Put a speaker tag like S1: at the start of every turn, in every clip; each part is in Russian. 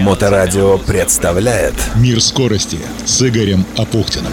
S1: Моторадио представляет
S2: Мир скорости с Игорем Апухтиным.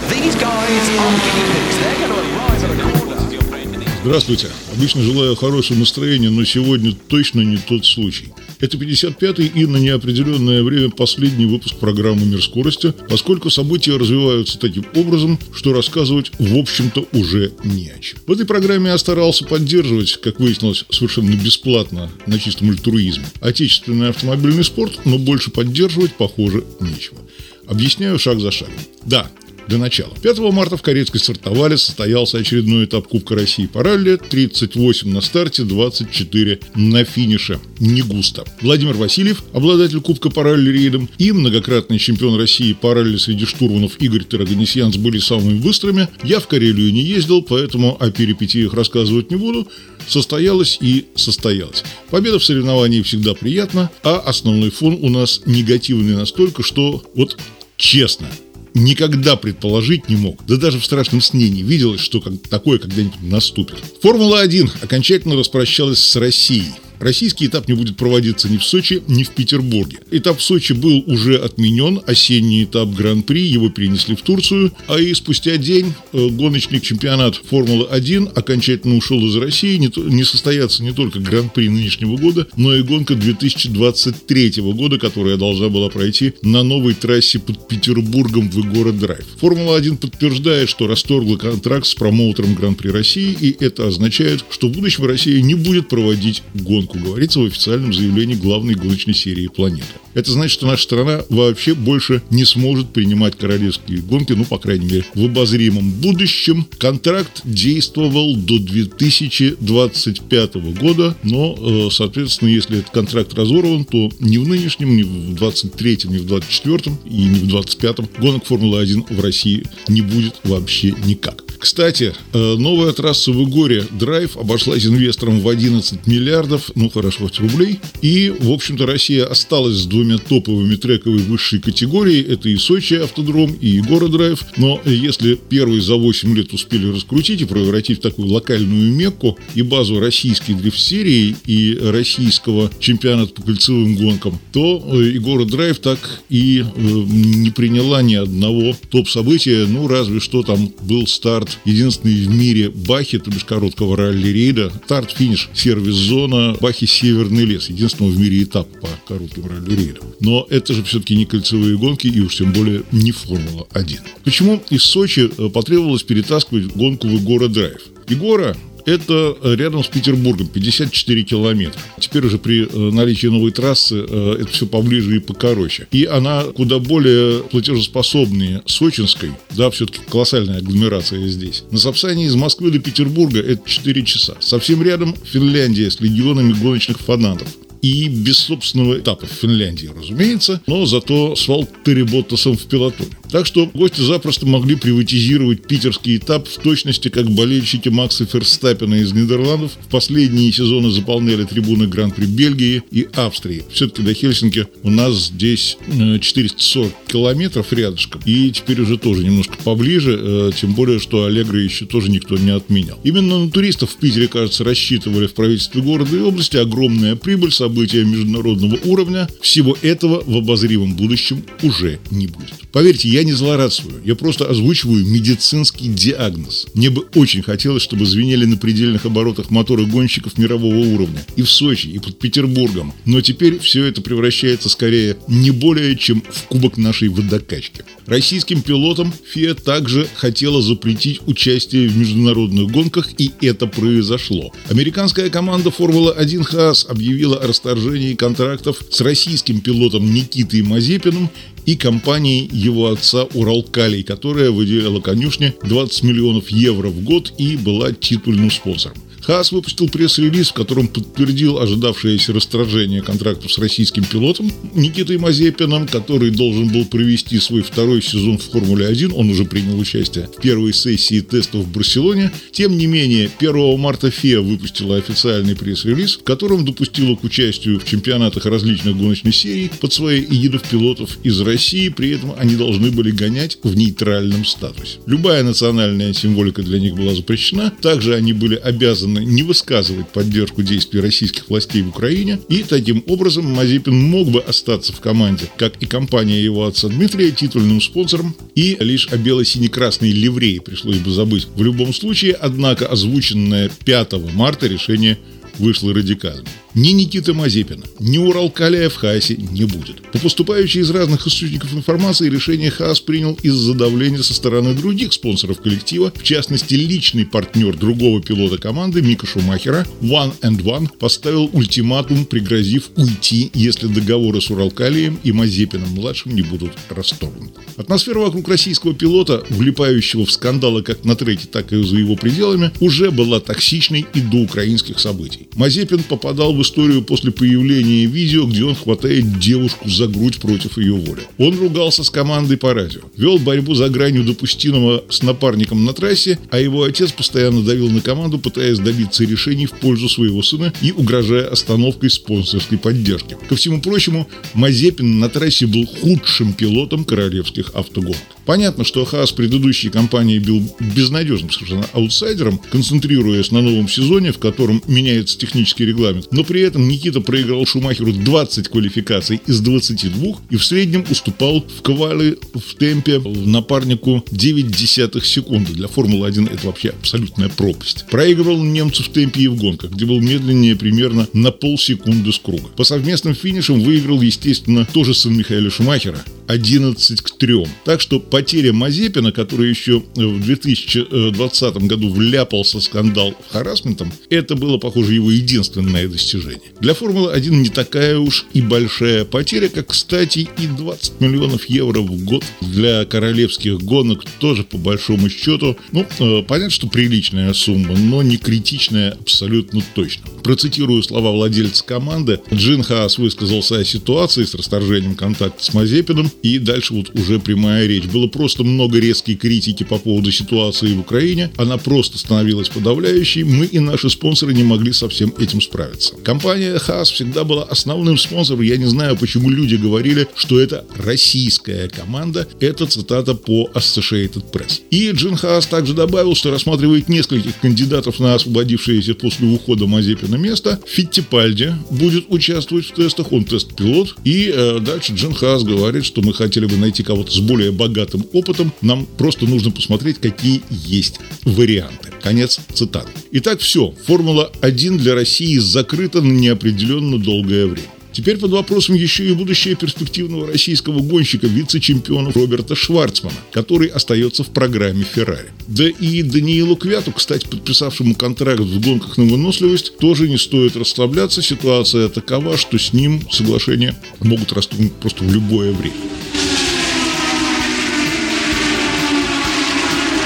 S2: Здравствуйте. Обычно желаю хорошего настроения, но сегодня точно не тот случай. Это 55-й и на неопределенное время последний выпуск программы «Мир скорости», поскольку события развиваются таким образом, что рассказывать, в общем-то, уже не о чем. В этой программе я старался поддерживать, как выяснилось, совершенно бесплатно, на чистом альтруизме, отечественный автомобильный спорт, но больше поддерживать, похоже, нечего. Объясняю шаг за шагом. Да, для начала. 5 марта в Корейской стартовали, состоялся очередной этап Кубка России по ралли, 38 на старте, 24 на финише. Не густо. Владимир Васильев, обладатель Кубка по ралли рейдом, и многократный чемпион России по ралли среди штурманов Игорь Тараганесьянц были самыми быстрыми. Я в Карелию не ездил, поэтому о перипетиях рассказывать не буду. Состоялось и состоялось. Победа в соревновании всегда приятна, а основной фон у нас негативный настолько, что вот честно, никогда предположить не мог, да даже в страшном сне не виделось, что такое когда-нибудь наступит. Формула-1 окончательно распрощалась с Россией. Российский этап не будет проводиться ни в Сочи, ни в Петербурге. Этап в Сочи был уже отменен, осенний этап Гран-при, его перенесли в Турцию, а и спустя день э, гоночный чемпионат Формулы-1 окончательно ушел из России, не, не состоятся не только Гран-при нынешнего года, но и гонка 2023 года, которая должна была пройти на новой трассе под Петербургом в Игора Драйв. Формула-1 подтверждает, что расторгла контракт с промоутером Гран-при России, и это означает, что в будущем Россия не будет проводить гонку гонку, говорится в официальном заявлении главной гоночной серии планеты. Это значит, что наша страна вообще больше не сможет принимать королевские гонки, ну, по крайней мере, в обозримом будущем. Контракт действовал до 2025 года, но, э, соответственно, если этот контракт разорван, то ни в нынешнем, ни в 23-м, ни в 24-м и ни в 25-м гонок Формулы-1 в России не будет вообще никак. Кстати, э, новая трасса в Игоре Драйв обошлась инвесторам в 11 миллиардов, ну хорошо, хоть рублей. И, в общем-то, Россия осталась с двумя топовыми трековой высшей категории. Это и Сочи автодром, и Егора Драйв. Но если первый за 8 лет успели раскрутить и превратить в такую локальную мекку и базу российской дрифт-серии и российского чемпионата по кольцевым гонкам, то э, Егора Драйв так и э, не приняла ни одного топ-события. Ну, разве что там был старт единственный в мире Бахи, то бишь короткого ралли-рейда. Старт-финиш, сервис-зона Бахи Северный лес. Единственного в мире этап по коротким ралли-рейдам. Но это же все-таки не кольцевые гонки и уж тем более не Формула-1. Почему из Сочи э, потребовалось перетаскивать гонку в город Драйв? Егора это рядом с Петербургом, 54 километра. Теперь уже при э, наличии новой трассы э, это все поближе и покороче. И она куда более платежеспособнее Сочинской, да, все-таки колоссальная агломерация здесь. На Сапсане из Москвы до Петербурга это 4 часа. Совсем рядом Финляндия с легионами гоночных фанатов и без собственного этапа в Финляндии, разумеется, но зато с Валтери Боттасом в пилотоне. Так что гости запросто могли приватизировать питерский этап в точности, как болельщики Макса Ферстаппина из Нидерландов в последние сезоны заполняли трибуны Гран-при Бельгии и Австрии. Все-таки до Хельсинки у нас здесь 440 э, километров рядышком, и теперь уже тоже немножко поближе, э, тем более, что Аллегро еще тоже никто не отменял. Именно на туристов в Питере, кажется, рассчитывали в правительстве города и области огромная прибыль, события международного уровня. Всего этого в обозримом будущем уже не будет. Поверьте, я не злорадствую, я просто озвучиваю медицинский диагноз. Мне бы очень хотелось, чтобы звенели на предельных оборотах моторы гонщиков мирового уровня. И в Сочи, и под Петербургом. Но теперь все это превращается скорее не более, чем в кубок нашей водокачки. Российским пилотам ФИА также хотела запретить участие в международных гонках, и это произошло. Американская команда Формула-1 Хаас объявила о расторжении контрактов с российским пилотом Никитой Мазепиным и компанией его отца Уралкалий, которая выделяла конюшне 20 миллионов евро в год и была титульным спонсором. ХАС выпустил пресс-релиз, в котором подтвердил ожидавшееся расторжение контрактов с российским пилотом Никитой Мазепиным, который должен был провести свой второй сезон в Формуле-1. Он уже принял участие в первой сессии тестов в Барселоне. Тем не менее, 1 марта ФИА выпустила официальный пресс-релиз, в котором допустила к участию в чемпионатах различных гоночных серий под своей эгидов пилотов из России, при этом они должны были гонять в нейтральном статусе. Любая национальная символика для них была запрещена, также они были обязаны Мазепина не высказывать поддержку действий российских властей в Украине, и таким образом Мазепин мог бы остаться в команде, как и компания его отца Дмитрия, титульным спонсором, и лишь о бело-сине-красной ливреи пришлось бы забыть. В любом случае, однако, озвученное 5 марта решение вышло радикальным. Ни Никиты Мазепина, ни Уралкалия в Хаасе не будет. По поступающей из разных источников информации решение Хаас принял из-за давления со стороны других спонсоров коллектива, в частности личный партнер другого пилота команды Мика Шумахера, One and One, поставил ультиматум, пригрозив уйти, если договоры с Уралкалием и Мазепиным-младшим не будут расторгнуты. Атмосфера вокруг российского пилота, влипающего в скандалы как на треке, так и за его пределами, уже была токсичной и до украинских событий. Мазепин попадал в историю после появления видео, где он хватает девушку за грудь против ее воли. Он ругался с командой по радио, вел борьбу за гранью допустимого с напарником на трассе, а его отец постоянно давил на команду, пытаясь добиться решений в пользу своего сына и угрожая остановкой спонсорской поддержки. Ко всему прочему, Мазепин на трассе был худшим пилотом королевских автогонок. Понятно, что Хаас предыдущей кампании был безнадежным совершенно аутсайдером, концентрируясь на новом сезоне, в котором меняется технический регламент, но при этом Никита проиграл Шумахеру 20 квалификаций из 22 и в среднем уступал в квали в темпе напарнику 9 десятых секунды. Для Формулы-1 это вообще абсолютная пропасть. Проигрывал немцу в темпе и в гонках, где был медленнее примерно на полсекунды с круга. По совместным финишам выиграл, естественно, тоже сын Михаила Шумахера, 11 к 3. Так что потеря Мазепина, который еще в 2020 году вляпался в скандал харасментом, это было, похоже, его единственное достижение. Для Формулы-1 не такая уж и большая потеря, как, кстати, и 20 миллионов евро в год для королевских гонок тоже, по большому счету, ну, э, понятно, что приличная сумма, но не критичная абсолютно точно. Процитирую слова владельца команды. Джин Хаас высказался о ситуации с расторжением контакта с Мазепиным, и дальше вот уже прямая речь. Было просто много резкой критики по поводу ситуации в Украине. Она просто становилась подавляющей. Мы и наши спонсоры не могли со всем этим справиться. Компания ХАС всегда была основным спонсором. Я не знаю, почему люди говорили, что это российская команда. Это цитата по Associated Press. И Джин Хаас также добавил, что рассматривает нескольких кандидатов на освободившееся после ухода Мазепина место. Фиттипальди будет участвовать в тестах, он тест-пилот. И э, дальше Джин Хаас говорит, что мы хотели бы найти кого-то с более богатым опытом, нам просто нужно посмотреть, какие есть варианты. Конец цитаты. Итак, все. Формула-1 для России закрыта на неопределенно долгое время. Теперь под вопросом еще и будущее перспективного российского гонщика, вице-чемпиона Роберта Шварцмана, который остается в программе Феррари. Да и Даниилу Квяту, кстати, подписавшему контракт в гонках на выносливость, тоже не стоит расслабляться. Ситуация такова, что с ним соглашения могут расступить просто в любое время.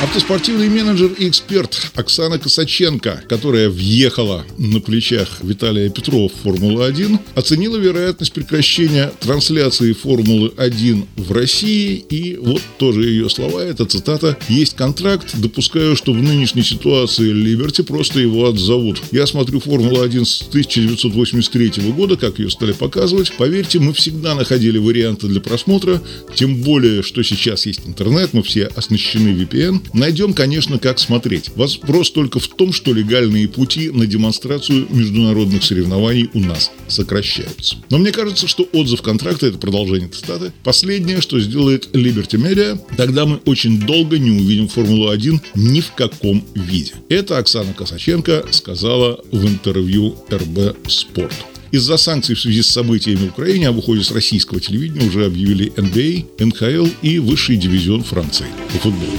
S2: Автоспортивный менеджер и эксперт Оксана Косаченко, которая въехала на плечах Виталия Петрова в Формулу-1, оценила вероятность прекращения трансляции Формулы-1 в России. И вот тоже ее слова, это цитата, «Есть контракт, допускаю, что в нынешней ситуации Либерти просто его отзовут. Я смотрю Формулу-1 с 1983 года, как ее стали показывать. Поверьте, мы всегда находили варианты для просмотра, тем более, что сейчас есть интернет, мы все оснащены VPN, Найдем, конечно, как смотреть. Вопрос только в том, что легальные пути на демонстрацию международных соревнований у нас сокращаются. Но мне кажется, что отзыв контракта, это продолжение цитаты, последнее, что сделает Liberty Media, тогда мы очень долго не увидим Формулу-1 ни в каком виде. Это Оксана Косаченко сказала в интервью РБ Спорт. Из-за санкций в связи с событиями в Украине об уходе с российского телевидения уже объявили НБА, НХЛ и высший дивизион Франции по футболу.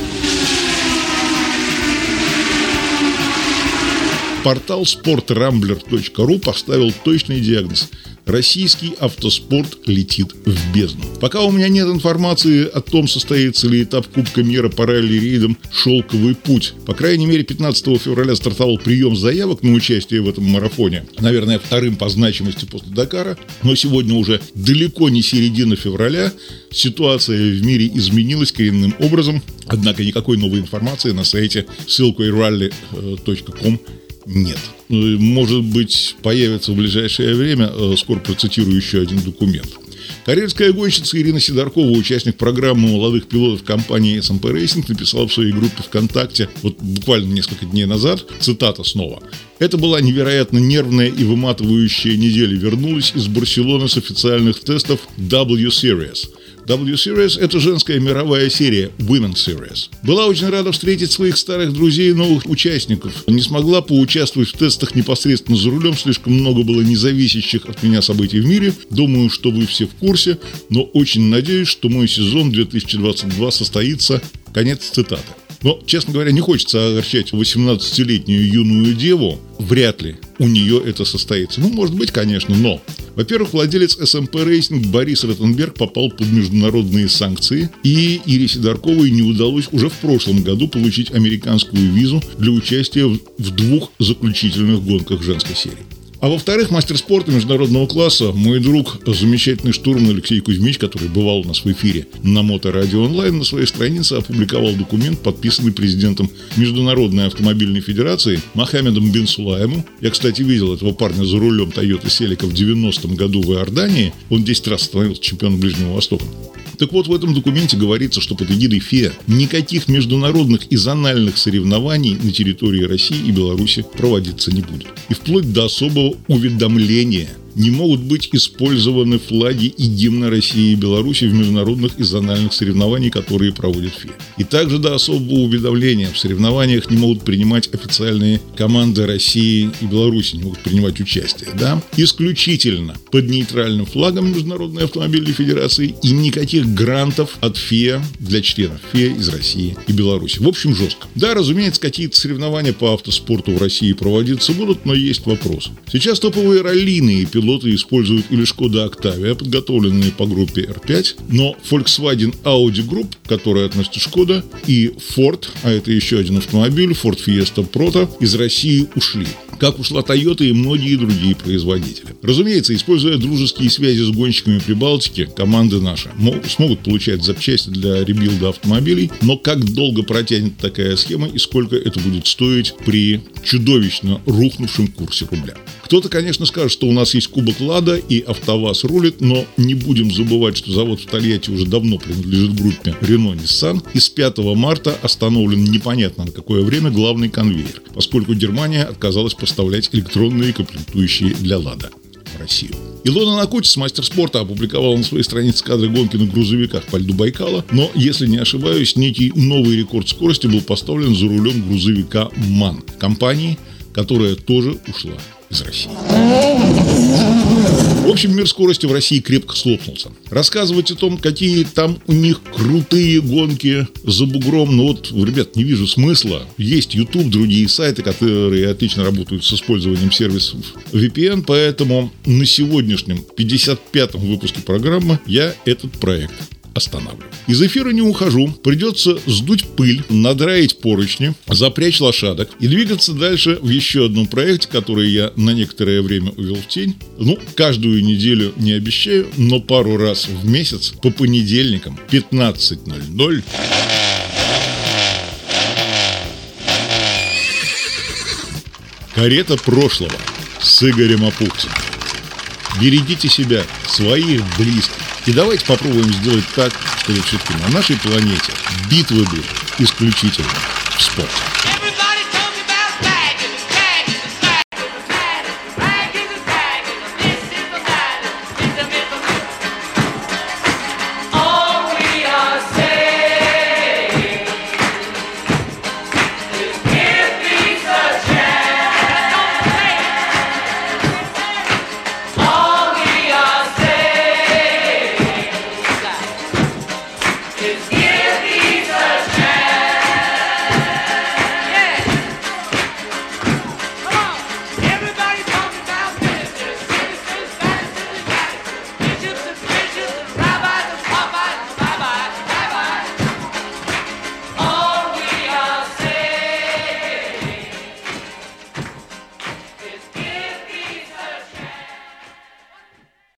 S2: Портал sportrambler.ru поставил точный диагноз – Российский автоспорт летит в бездну. Пока у меня нет информации о том, состоится ли этап Кубка мира по ралли-рейдам «Шелковый путь». По крайней мере, 15 февраля стартовал прием заявок на участие в этом марафоне. Наверное, вторым по значимости после Дакара. Но сегодня уже далеко не середина февраля. Ситуация в мире изменилась коренным образом. Однако никакой новой информации на сайте ссылкой rally.com нет. Ну, может быть, появится в ближайшее время, э, скоро процитирую еще один документ. Карельская гонщица Ирина Сидоркова, участник программы молодых пилотов компании SMP Racing, написала в своей группе ВКонтакте вот буквально несколько дней назад, цитата снова, это была невероятно нервная и выматывающая неделя. Вернулась из Барселоны с официальных тестов W Series. Это женская мировая серия Women Series. Была очень рада встретить своих старых друзей и новых участников. Не смогла поучаствовать в тестах непосредственно за рулем, слишком много было независящих от меня событий в мире. Думаю, что вы все в курсе, но очень надеюсь, что мой сезон 2022 состоится. Конец цитаты. Но, честно говоря, не хочется огорчать 18-летнюю юную деву. Вряд ли у нее это состоится. Ну, может быть, конечно, но во-первых, владелец SMP Racing Борис Ротенберг попал под международные санкции, и Ире Сидорковой не удалось уже в прошлом году получить американскую визу для участия в двух заключительных гонках женской серии. А во-вторых, мастер спорта международного класса, мой друг, замечательный штурман Алексей Кузьмич, который бывал у нас в эфире на Моторадио онлайн, на своей странице опубликовал документ, подписанный президентом Международной автомобильной федерации Мохаммедом Бен Сулаемом. Я, кстати, видел этого парня за рулем Toyota Celica в 90-м году в Иордании. Он 10 раз становился чемпионом Ближнего Востока. Так вот, в этом документе говорится, что под эгидой ФИА никаких международных и зональных соревнований на территории России и Беларуси проводиться не будет. И вплоть до особого уведомления – не могут быть использованы флаги и гимна России и Беларуси в международных и зональных соревнованиях, которые проводит ФИА. И также до особого уведомления в соревнованиях не могут принимать официальные команды России и Беларуси, не могут принимать участие. Да? Исключительно под нейтральным флагом Международной автомобильной федерации и никаких грантов от ФИА для членов ФИА из России и Беларуси. В общем, жестко. Да, разумеется, какие-то соревнования по автоспорту в России проводиться будут, но есть вопрос. Сейчас топовые раллийные пилоты пилоты используют или Шкода Octavia, подготовленные по группе R5, но Volkswagen Audi Group, которая относится Шкода, и Ford, а это еще один автомобиль, Ford Fiesta Proto, из России ушли как ушла Toyota и многие другие производители. Разумеется, используя дружеские связи с гонщиками Прибалтики, команды наши смогут получать запчасти для ребилда автомобилей, но как долго протянет такая схема и сколько это будет стоить при чудовищно рухнувшем курсе рубля. Кто-то, конечно, скажет, что у нас есть Кубок Лада и АвтоВАЗ рулит, но не будем забывать, что завод в Тольятти уже давно принадлежит группе Renault Nissan, и с 5 марта остановлен непонятно на какое время главный конвейер, поскольку Германия отказалась поставлять электронные комплектующие для Лада в Россию. Илона Накутис, мастер спорта, опубликовала на своей странице кадры гонки на грузовиках по льду Байкала, но, если не ошибаюсь, некий новый рекорд скорости был поставлен за рулем грузовика МАН, компании, которая тоже ушла из России. В общем, мир скорости в России крепко слопнулся. Рассказывать о том, какие там у них крутые гонки за бугром, ну вот, ребят, не вижу смысла. Есть YouTube, другие сайты, которые отлично работают с использованием сервисов VPN, поэтому на сегодняшнем 55-м выпуске программы я этот проект останавливаю. Из эфира не ухожу. Придется сдуть пыль, надраить поручни, запрячь лошадок и двигаться дальше в еще одном проекте, который я на некоторое время увел в тень. Ну, каждую неделю не обещаю, но пару раз в месяц по понедельникам 15.00 Карета прошлого с Игорем Апухтиным. Берегите себя, своих близких. И давайте попробуем сделать так, чтобы все-таки на нашей планете битвы были исключительно в спорте.